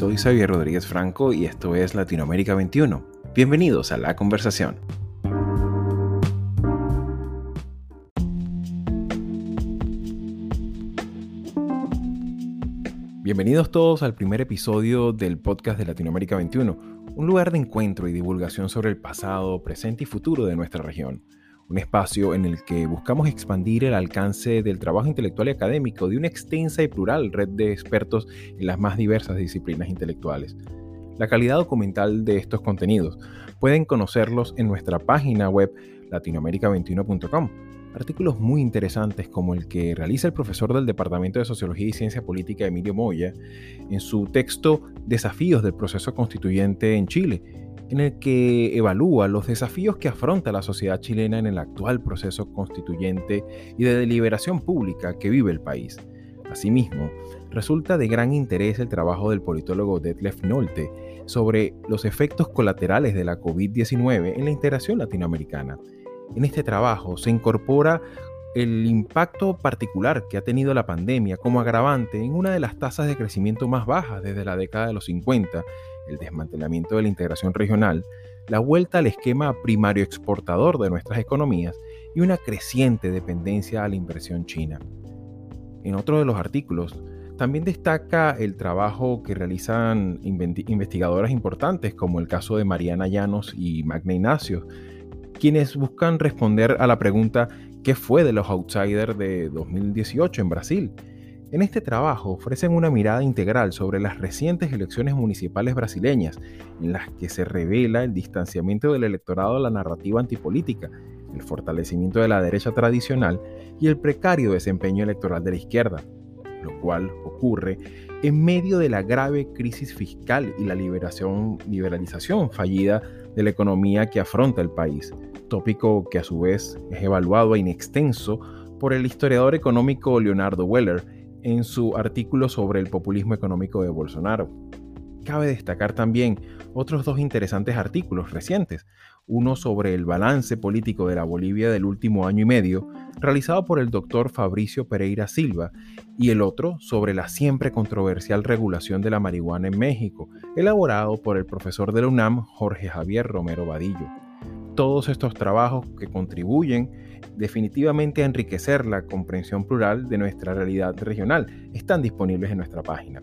soy Xavier Rodríguez Franco y esto es Latinoamérica 21. Bienvenidos a la conversación. Bienvenidos todos al primer episodio del podcast de Latinoamérica 21, un lugar de encuentro y divulgación sobre el pasado, presente y futuro de nuestra región un espacio en el que buscamos expandir el alcance del trabajo intelectual y académico de una extensa y plural red de expertos en las más diversas disciplinas intelectuales. La calidad documental de estos contenidos pueden conocerlos en nuestra página web latinoamerica21.com. Artículos muy interesantes como el que realiza el profesor del Departamento de Sociología y Ciencia Política Emilio Moya en su texto Desafíos del proceso constituyente en Chile en el que evalúa los desafíos que afronta la sociedad chilena en el actual proceso constituyente y de deliberación pública que vive el país. Asimismo, resulta de gran interés el trabajo del politólogo Detlef Nolte sobre los efectos colaterales de la COVID-19 en la integración latinoamericana. En este trabajo se incorpora el impacto particular que ha tenido la pandemia como agravante en una de las tasas de crecimiento más bajas desde la década de los 50 el desmantelamiento de la integración regional, la vuelta al esquema primario exportador de nuestras economías y una creciente dependencia a la inversión china. En otro de los artículos, también destaca el trabajo que realizan investigadoras importantes como el caso de Mariana Llanos y Magna Ignacio, quienes buscan responder a la pregunta ¿qué fue de los outsiders de 2018 en Brasil? En este trabajo ofrecen una mirada integral sobre las recientes elecciones municipales brasileñas, en las que se revela el distanciamiento del electorado de la narrativa antipolítica, el fortalecimiento de la derecha tradicional y el precario desempeño electoral de la izquierda, lo cual ocurre en medio de la grave crisis fiscal y la liberación, liberalización fallida de la economía que afronta el país, tópico que a su vez es evaluado en extenso por el historiador económico Leonardo Weller, en su artículo sobre el populismo económico de Bolsonaro. Cabe destacar también otros dos interesantes artículos recientes, uno sobre el balance político de la Bolivia del último año y medio, realizado por el doctor Fabricio Pereira Silva, y el otro sobre la siempre controversial regulación de la marihuana en México, elaborado por el profesor de la UNAM Jorge Javier Romero Vadillo. Todos estos trabajos que contribuyen definitivamente a enriquecer la comprensión plural de nuestra realidad regional. Están disponibles en nuestra página.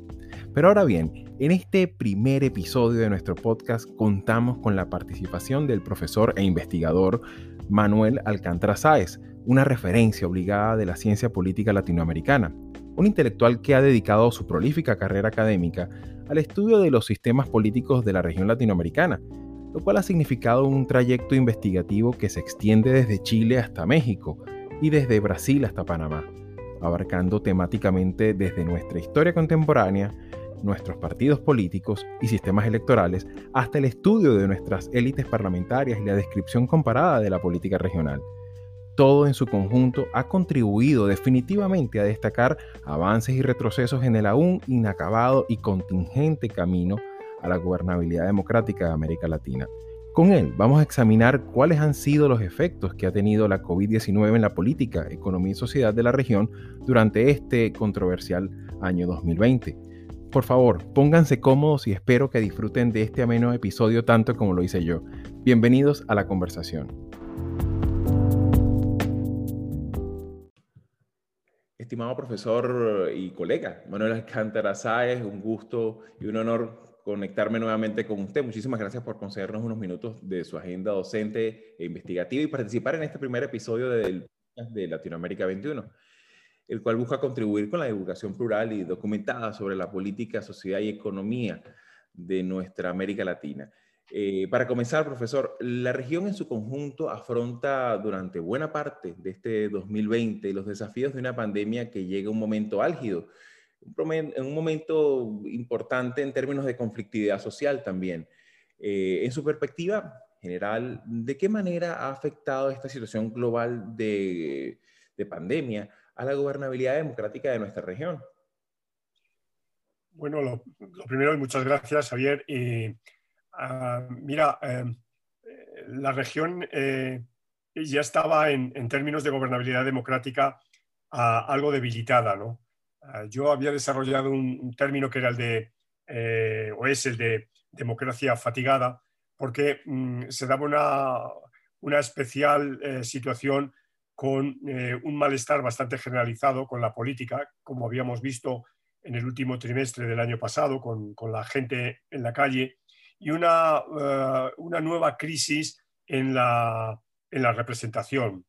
Pero ahora bien, en este primer episodio de nuestro podcast contamos con la participación del profesor e investigador Manuel Alcántara Sáez, una referencia obligada de la ciencia política latinoamericana, un intelectual que ha dedicado su prolífica carrera académica al estudio de los sistemas políticos de la región latinoamericana lo cual ha significado un trayecto investigativo que se extiende desde Chile hasta México y desde Brasil hasta Panamá, abarcando temáticamente desde nuestra historia contemporánea, nuestros partidos políticos y sistemas electorales, hasta el estudio de nuestras élites parlamentarias y la descripción comparada de la política regional. Todo en su conjunto ha contribuido definitivamente a destacar avances y retrocesos en el aún inacabado y contingente camino a la gobernabilidad democrática de América Latina. Con él vamos a examinar cuáles han sido los efectos que ha tenido la COVID-19 en la política, economía y sociedad de la región durante este controversial año 2020. Por favor, pónganse cómodos y espero que disfruten de este ameno episodio tanto como lo hice yo. Bienvenidos a la conversación. Estimado profesor y colega Manuel Alcántara Sáez, un gusto y un honor conectarme nuevamente con usted. Muchísimas gracias por concedernos unos minutos de su agenda docente e investigativa y participar en este primer episodio de Latinoamérica 21, el cual busca contribuir con la divulgación plural y documentada sobre la política, sociedad y economía de nuestra América Latina. Eh, para comenzar, profesor, la región en su conjunto afronta durante buena parte de este 2020 los desafíos de una pandemia que llega a un momento álgido en un momento importante en términos de conflictividad social también. Eh, en su perspectiva general, ¿de qué manera ha afectado esta situación global de, pandemia a la gobernabilidad democrática de nuestra región? Bueno, lo, primero, y muchas gracias, Javier. Ah, mira, eh, la región eh, ya estaba en, términos de gobernabilidad democrática ah, algo debilitada, ¿no? Ah, yo había desarrollado un, término que era el de o es el de democracia fatigada, porque mm, se daba una, una especial situación con un malestar bastante generalizado con la política, como habíamos visto en el último trimestre del año pasado, con, con la gente en la calle, y una, una nueva crisis en la, en la representación.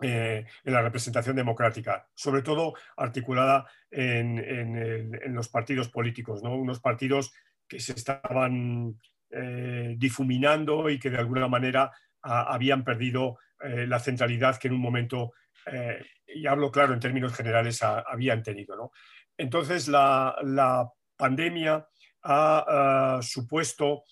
Eh, en la representación democrática, sobre todo articulada en, en, los partidos políticos, ¿no? unos partidos que se estaban eh, difuminando y que de alguna manera habían perdido eh, la centralidad que en un momento, y hablo claro en términos generales, habían tenido. ¿no? Entonces, la, la pandemia ha supuesto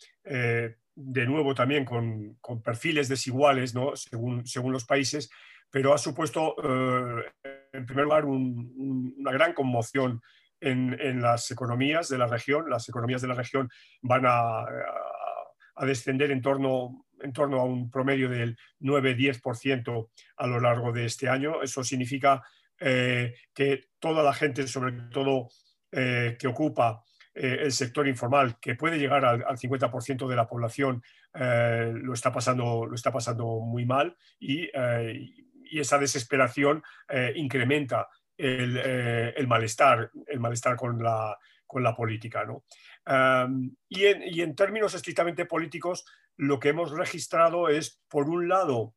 de nuevo también con, perfiles desiguales ¿no? según, según los países, pero ha supuesto, eh, en primer lugar, una gran conmoción en, las economías de la región. Las economías de la región van a, descender en torno, en torno a un promedio del 9-10% a lo largo de este año. Eso significa eh, que toda la gente, sobre todo eh, que ocupa el sector informal, que puede llegar al, 50% de la población, lo, está pasando, lo está pasando muy mal y, eh, esa desesperación incrementa el, malestar, el malestar con la, con la política. y, en, términos estrictamente políticos, lo que hemos registrado es, por un lado,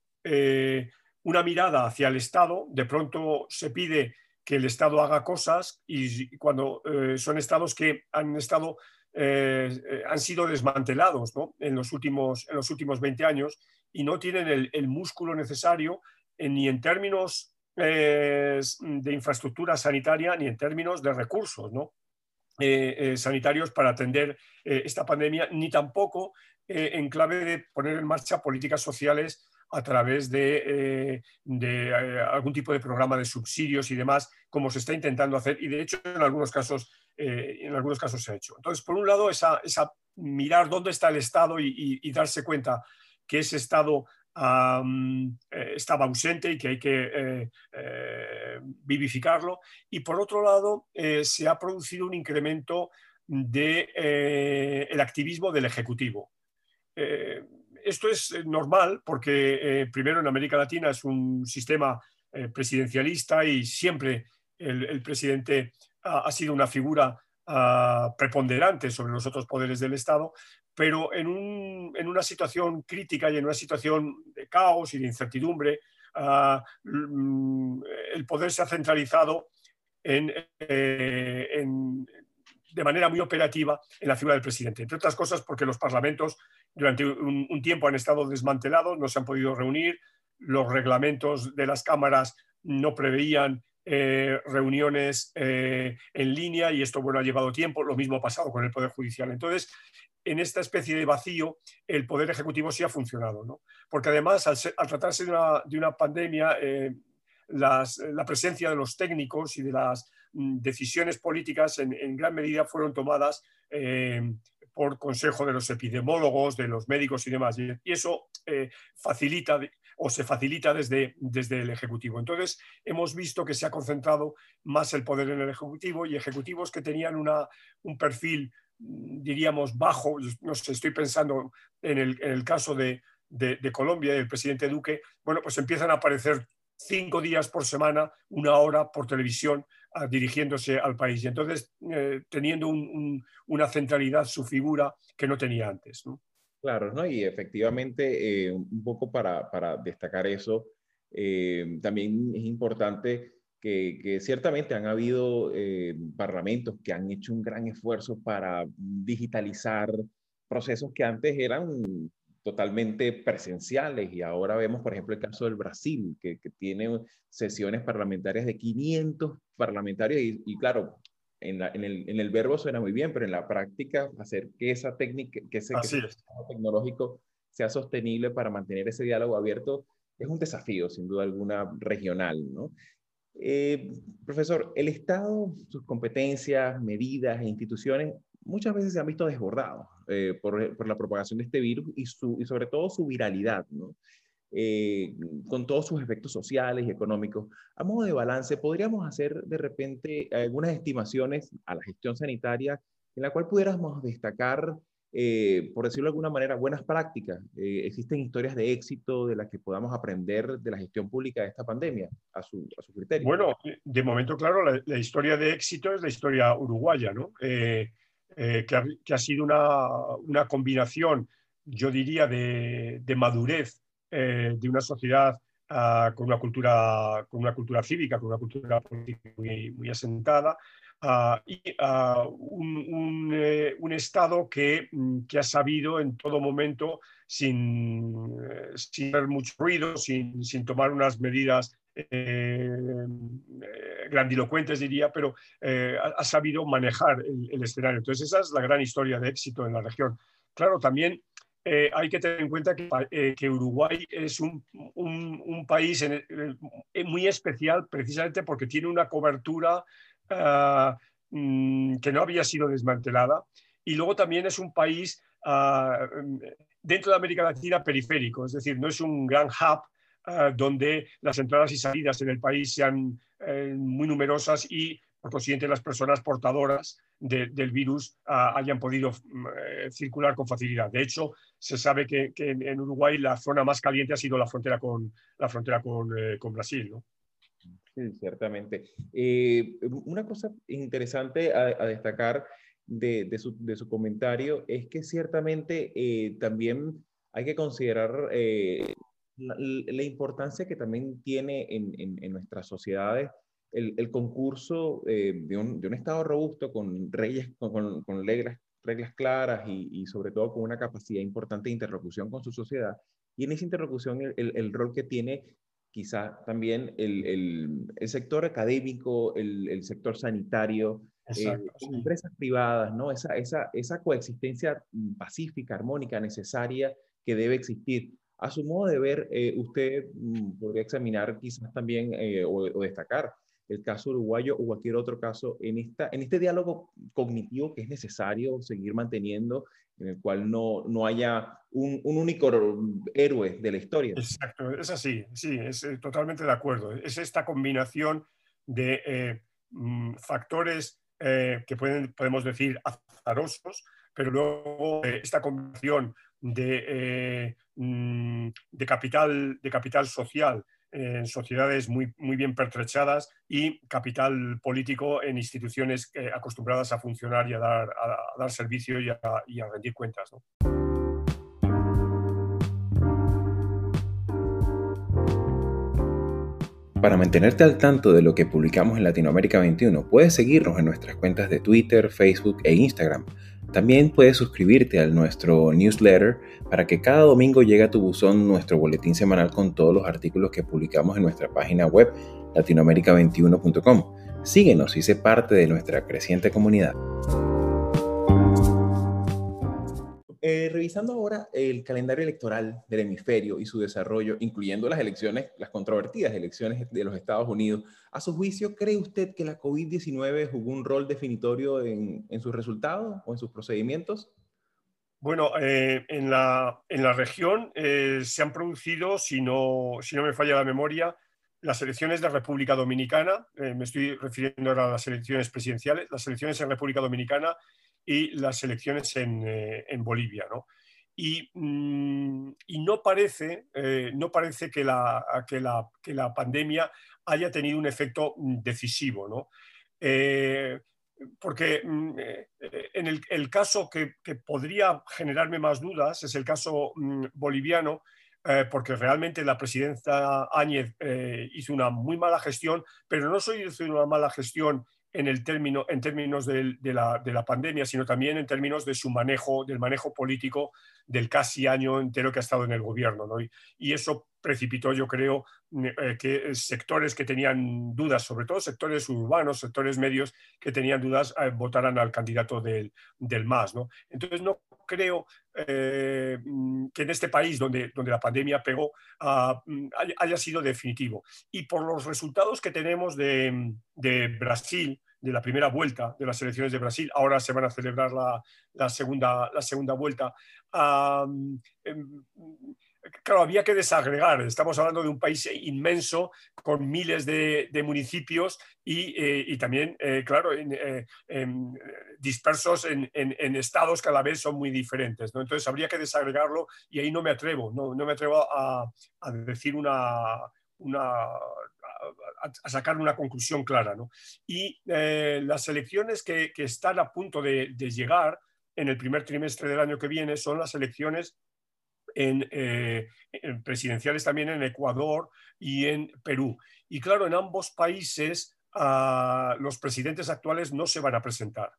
una mirada hacia el Estado. De pronto se pide que el Estado haga cosas y cuando eh, son estados que han estado eh, eh, han sido desmantelados en, los últimos, en los últimos 20 años y no tienen el, músculo necesario ni en términos de infraestructura sanitaria ni en términos de recursos sanitarios para atender esta pandemia, ni tampoco en clave de poner en marcha políticas sociales a través de, eh, eh, algún tipo de programa de subsidios y demás, como se está intentando hacer, y de hecho en algunos casos, eh, en algunos casos se ha hecho. Entonces, por un lado, esa, mirar dónde está el Estado y, darse cuenta que ese Estado estaba ausente y que hay que vivificarlo. Y por otro lado, se ha producido un incremento del de, el activismo del Ejecutivo esto es eh, normal porque, eh, primero, en América Latina es un sistema eh, presidencialista y siempre el, presidente ha, sido una figura ah, preponderante sobre los otros poderes del Estado, pero en, una situación crítica y en una situación de caos y de incertidumbre, ah, mm, el poder se ha centralizado en, de manera muy operativa en la figura del presidente, entre otras cosas porque los parlamentos durante un, tiempo han estado desmantelados, no se han podido reunir, los reglamentos de las cámaras no preveían eh, reuniones eh, en línea y esto bueno, ha llevado tiempo, lo mismo ha pasado con el Poder Judicial. Entonces, en esta especie de vacío, el Poder Ejecutivo sí ha funcionado, ¿no? porque además, al, tratarse de una, pandemia, eh, la presencia de los técnicos y de las mm, decisiones políticas en, gran medida fueron tomadas por consejo de los epidemiólogos, de los médicos y demás. Y eso eh, facilita o se facilita desde, desde el Ejecutivo. Entonces, hemos visto que se ha concentrado más el poder en el Ejecutivo y ejecutivos que tenían una, un perfil, diríamos, bajo. No sé, estoy pensando en el, en el caso de, de, de Colombia y el presidente Duque. Bueno, pues empiezan a aparecer cinco días por semana, una hora por televisión, dirigiéndose al país. Y entonces, eh, teniendo una centralidad su figura que no tenía antes. Claro, ¿no? y efectivamente, eh, un poco para, destacar eso, eh, también es importante que, que, ciertamente han habido parlamentos que han hecho un gran esfuerzo para digitalizar procesos que antes eran totalmente presenciales y ahora vemos, por ejemplo, el caso del Brasil, que, tiene sesiones parlamentarias de 500 parlamentarios y, claro, en, el, verbo suena muy bien, pero en la práctica hacer que esa técnica, que ese, tecnológico sea sostenible para mantener ese diálogo abierto es un desafío, sin duda alguna, regional, ¿no? Eh, profesor, el Estado, sus competencias, medidas e instituciones muchas veces se han visto desbordados eh, por, la propagación de este virus y, sobre todo su viralidad. Eh, con todos sus efectos sociales y económicos. A modo de balance, ¿podríamos hacer de repente algunas estimaciones a la gestión sanitaria en la cual pudiéramos destacar, eh, por decirlo de alguna manera, buenas prácticas. Eh, existen historias de éxito de las que podamos aprender de la gestión pública de esta pandemia. Bueno, de momento, claro, la, historia de éxito es la historia uruguaya, ¿no? Eh, que ha, sido una, combinación, yo diría, de, madurez de una sociedad uh, con, una cultura, con una cultura cívica, con una cultura política muy asentada, Uh, y un, un, eh, un, Estado que, mm, que, ha sabido en todo momento, sin, eh, sin hacer mucho ruido, sin, sin tomar unas medidas eh, eh grandilocuentes, diría, pero eh, ha, sabido manejar el, escenario. Entonces, esa es la gran historia de éxito en la región. Claro, también hay que tener en cuenta que, Uruguay es un, un, país muy especial precisamente porque tiene una cobertura uh, que no había sido desmantelada y luego también es un país uh, dentro de América Latina periférico, es decir, no es un gran hub uh, donde las entradas y salidas en el país sean eh, muy numerosas y por consiguiente las personas portadoras de, del virus uh, hayan podido uh, circular con facilidad. De hecho, se sabe que, que en, en, Uruguay la zona más caliente ha sido la frontera con, la frontera con, eh, con Brasil. ¿no? Sí, ciertamente. Eh, una cosa interesante a, a destacar de, de, su, de, su, comentario es que ciertamente eh, también hay que considerar eh, la, la, importancia que también tiene en, en, en nuestras sociedades el, el concurso eh, de, un, de, un, Estado robusto con, reyes, con, con reglas, reglas, claras y, y, sobre todo con una capacidad importante de interlocución con su sociedad. Y en esa interlocución el, el, el rol que tiene quizá también el, sector académico, el, sector sanitario, Exacto, eh, sí. empresas privadas, ¿no? Esa, esa, esa coexistencia pacífica, armónica, necesaria que debe existir. A su modo de ver, eh, usted mm, podría examinar quizás también eh, o, o, destacar el caso uruguayo o cualquier otro caso en, esta, en este diálogo cognitivo que es necesario seguir manteniendo, en el cual no, no haya un, un único héroe de la historia. Exacto, es así, sí, es eh, totalmente de acuerdo. Es esta combinación de eh, mm, factores eh, que pueden, podemos decir azarosos, pero luego esta combinación de, mm, de, capital, de capital social, en sociedades muy, muy bien pertrechadas y capital político en instituciones eh, acostumbradas a funcionar y a dar, a, dar servicio y a, rendir cuentas. Para mantenerte al tanto de lo que publicamos en Latinoamérica 21, puedes seguirnos en nuestras cuentas de Twitter, Facebook e Instagram también puedes suscribirte a nuestro newsletter para que cada domingo llegue a tu buzón nuestro boletín semanal con todos los artículos que publicamos en nuestra página web latinoamerica21.com. Síguenos y sé parte de nuestra creciente comunidad. Eh, revisando ahora el calendario electoral del hemisferio y su desarrollo, incluyendo las elecciones, las controvertidas elecciones de los Estados Unidos, a su juicio, ¿cree usted que la COVID-19 jugó un rol definitorio en, en sus resultados o en sus procedimientos? Bueno, eh, en, la, en, la, región eh, se han producido, si no, si no me falla la memoria, las elecciones de República Dominicana, me estoy refiriendo ahora a las elecciones presidenciales, las elecciones en República Dominicana y las elecciones en, eh, en Bolivia. ¿no? Y, mm, y, no parece, eh, no parece que, la, que, la, que, la, pandemia haya tenido un efecto decisivo. ¿no? Eh, porque mm, en el, caso que, que, podría generarme más dudas es el caso mm, boliviano, porque realmente la presidenta Áñez hizo una muy mala gestión, pero no solo hizo una mala gestión en, el término, en términos de, de, la, de, la, pandemia, sino también en términos de su manejo, del manejo político del casi año entero que ha estado en el gobierno. ¿no? Y, y, eso precipitó, yo creo, eh, que sectores que tenían dudas, sobre todo sectores urbanos, sectores medios que tenían dudas, eh, votaran al candidato del, del MAS. ¿no? Entonces, no creo eh, que en este país donde, donde la pandemia pegó uh, haya sido definitivo. Y por los resultados que tenemos de, de, Brasil, de la primera vuelta de las elecciones de Brasil, ahora se van a celebrar la, la segunda, la segunda vuelta. Uh, claro, había que desagregar. Estamos hablando de un país inmenso con miles de, municipios y, también, claro, dispersos en, estados que a la vez son muy diferentes. Entonces habría que desagregarlo y ahí no me atrevo, no, me atrevo a, decir una, a, sacar una conclusión clara. Y las elecciones que, están a punto de, de llegar en el primer trimestre del año que viene son las elecciones eh, en, presidenciales también en Ecuador y en Perú. Y claro, en ambos países ah, los presidentes actuales no se van a presentar.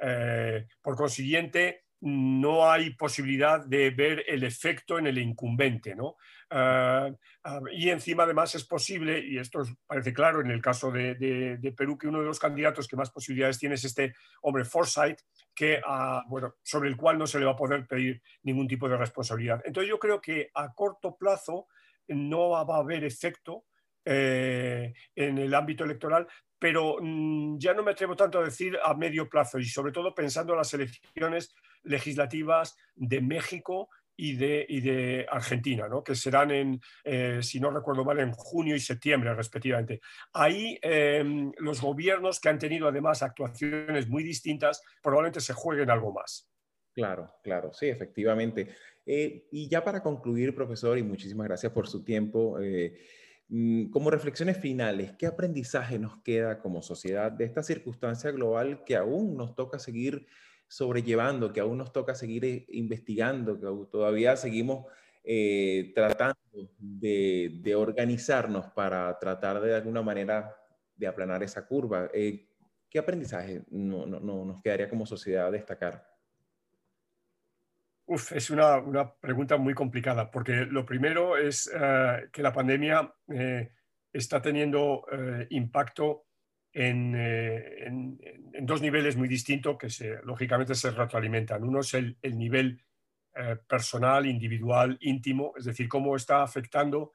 Eh, por consiguiente, no hay posibilidad de ver el efecto en el incumbente. ¿no? Ah, ah, y encima, además, es posible, y esto parece claro en el caso de, Perú, que uno de los candidatos que más posibilidades tiene es este hombre Forsyth, que, ah, bueno, sobre el cual no se le va a poder pedir ningún tipo de responsabilidad. Entonces, yo creo que a corto plazo no va a haber efecto eh, en el ámbito electoral, pero mm, ya no me atrevo tanto a decir a medio plazo y sobre todo pensando en las elecciones legislativas de México y de, de Argentina, ¿no? que serán en, eh, si no recuerdo mal, en junio y septiembre respectivamente. Ahí em, los gobiernos que han tenido además actuaciones muy distintas probablemente se jueguen algo más. Claro, claro, sí, efectivamente. Eh, y ya para concluir, profesor, y muchísimas gracias por su tiempo, eh, como reflexiones finales, ¿qué aprendizaje nos queda como sociedad de esta circunstancia global que aún nos toca seguir sobrellevando, que aún nos toca seguir eh, investigando, que todavía seguimos eh, tratando de, organizarnos para tratar de, alguna manera de aplanar esa curva. Eh, ¿Qué aprendizaje no, nos quedaría como sociedad destacar? Uf, es una, pregunta muy complicada, porque lo primero es que la pandemia está teniendo impacto eh, en, dos niveles muy distintos que se, lógicamente se retroalimentan. Uno es el, nivel eh, personal, individual, íntimo, es decir, cómo está afectando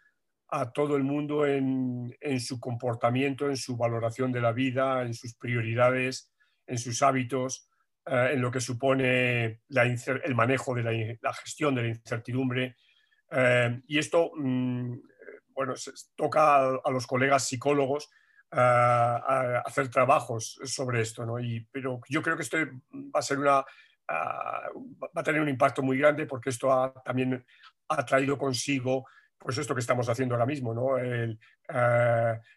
a todo el mundo en, su comportamiento, en su valoración de la vida, en sus prioridades, en sus hábitos, eh, en lo que supone el manejo de la, gestión de la incertidumbre. y esto, mm, bueno, toca a los colegas psicólogos a, hacer trabajos sobre esto, ¿no? Y, pero yo creo que esto va a ser una, va a tener un impacto muy grande porque esto ha, también ha traído consigo pues esto que estamos haciendo ahora mismo, ¿no? el,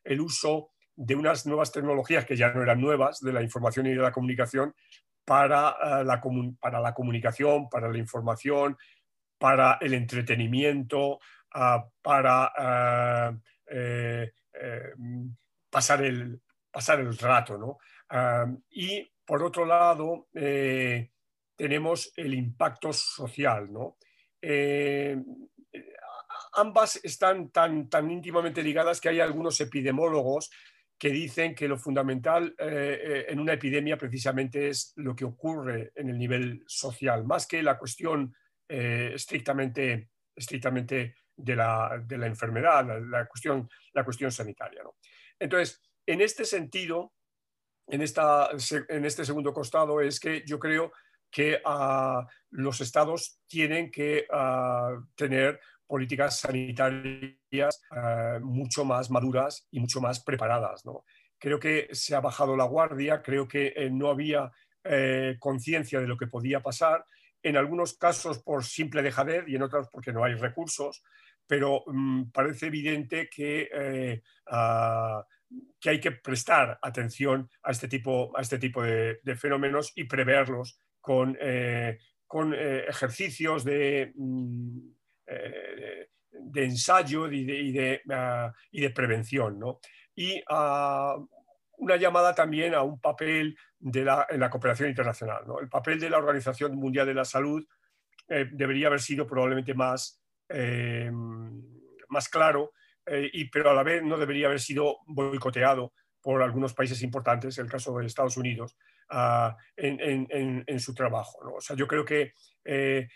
el, uso de unas nuevas tecnologías que ya no eran nuevas, de la información y de la comunicación, para, la, para la comunicación, para la información, para el entretenimiento, para eh, eh, pasar el, pasar el rato. ¿no? y por otro lado, eh, tenemos el impacto social. ¿no? Eh, ambas están tan, tan íntimamente ligadas que hay algunos epidemiólogos que dicen que lo fundamental eh, en una epidemia precisamente es lo que ocurre en el nivel social, más que la cuestión estrictamente, estrictamente de la, de la enfermedad, la, cuestión, la cuestión sanitaria. ¿no? Entonces, en este sentido, en, esta, en este segundo costado, es que yo creo que ah, los estados tienen que ah, tener políticas sanitarias ah, mucho más maduras y mucho más preparadas. Creo que se ha bajado la guardia, creo que eh, no había eh, conciencia de lo que podía pasar, en algunos casos por simple dejadez y en otros porque no hay recursos pero mm, parece evidente que, eh, que hay que prestar atención a este tipo, a este tipo de, fenómenos y preverlos con, eh, con eh, ejercicios de, mm, de ensayo y de, y de, ah, y de prevención. ¿no? Y ah, una llamada también a un papel de la, en la cooperación internacional. ¿no? El papel de la Organización Mundial de la Salud debería haber sido probablemente más eh, más claro, eh, y, pero a la vez no debería haber sido boicoteado por algunos países importantes, el caso de Estados Unidos, ah, en, su trabajo. O sea, yo creo que eh,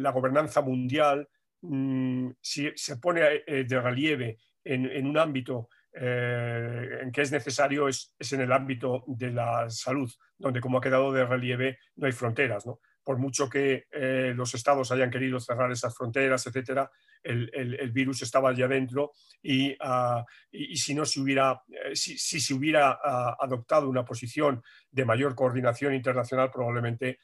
la gobernanza mundial, mm, si se pone de relieve en, un ámbito en que es necesario, es, en el ámbito de la salud, donde como ha quedado de relieve no hay fronteras. ¿no? por mucho que eh, los estados hayan querido cerrar esas fronteras, etcétera, el, virus estaba allá adentro y, ah, si no se hubiera, eh, si, se hubiera ah, adoptado una posición de mayor coordinación internacional, probablemente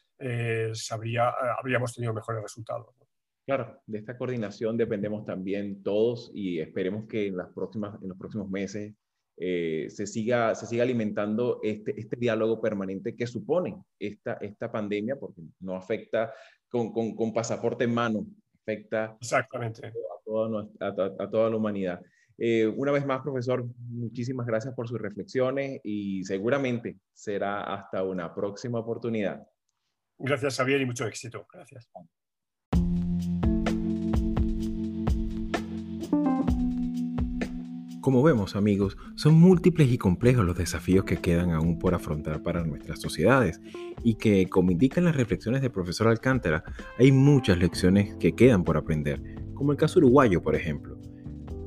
habríamos tenido mejores resultados. Claro, de esta coordinación dependemos también todos y esperemos que en, las próximas, en los próximos meses eh, se, siga, se siga alimentando este, este diálogo permanente que supone esta, esta pandemia, porque no afecta con, con, con pasaporte en mano, afecta Exactamente. A, toda, a, toda la humanidad. Eh, una vez más, profesor, muchísimas gracias por sus reflexiones y seguramente será hasta una próxima oportunidad. Gracias, Javier, y mucho éxito. Gracias. Como vemos amigos, son múltiples y complejos los desafíos que quedan aún por afrontar para nuestras sociedades y que, como indican las reflexiones del profesor Alcántara, hay muchas lecciones que quedan por aprender, como el caso uruguayo por ejemplo.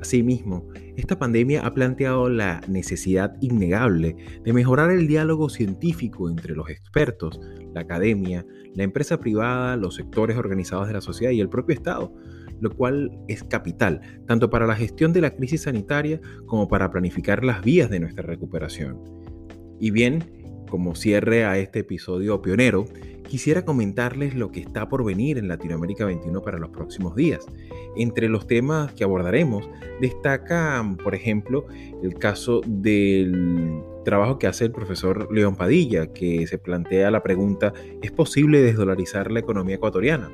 Asimismo, esta pandemia ha planteado la necesidad innegable de mejorar el diálogo científico entre los expertos, la academia, la empresa privada, los sectores organizados de la sociedad y el propio Estado, lo cual es capital, tanto para la gestión de la crisis sanitaria como para planificar las vías de nuestra recuperación. Y bien, como cierre a este episodio pionero, quisiera comentarles lo que está por venir en Latinoamérica 21 para los próximos días. Entre los temas que abordaremos destaca, por ejemplo, el caso del trabajo que hace el profesor León Padilla, que se plantea la pregunta, ¿es posible desdolarizar la economía ecuatoriana?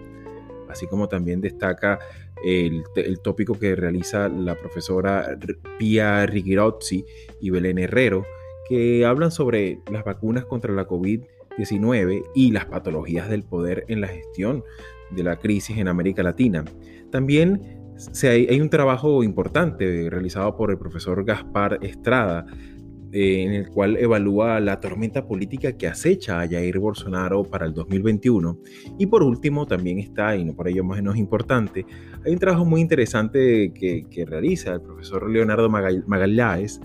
Así como también destaca el, tópico que realiza la profesora Pia Rigirozzi y Belén Herrero, que hablan sobre las vacunas contra la COVID-19 y las patologías del poder en la gestión de la crisis en América Latina. También hay un trabajo importante realizado por el profesor Gaspar Estrada eh, en el cual evalúa la tormenta política que acecha a Jair Bolsonaro para el 2021. Y por último, también está, y no por ello menos importante, hay un trabajo muy interesante que, realiza el profesor Leonardo Magallanes,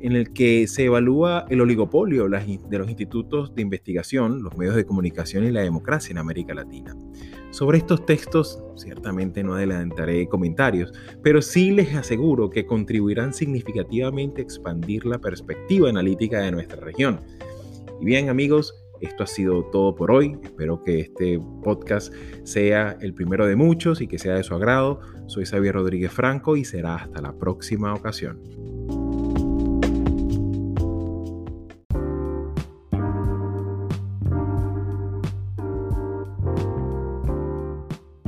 en el que se evalúa el oligopolio de los institutos de investigación, los medios de comunicación y la democracia en América Latina. Sobre estos textos ciertamente no adelantaré comentarios, pero sí les aseguro que contribuirán significativamente a expandir la perspectiva analítica de nuestra región. Y bien amigos, esto ha sido todo por hoy. Espero que este podcast sea el primero de muchos y que sea de su agrado. Soy Xavier Rodríguez Franco y será hasta la próxima ocasión.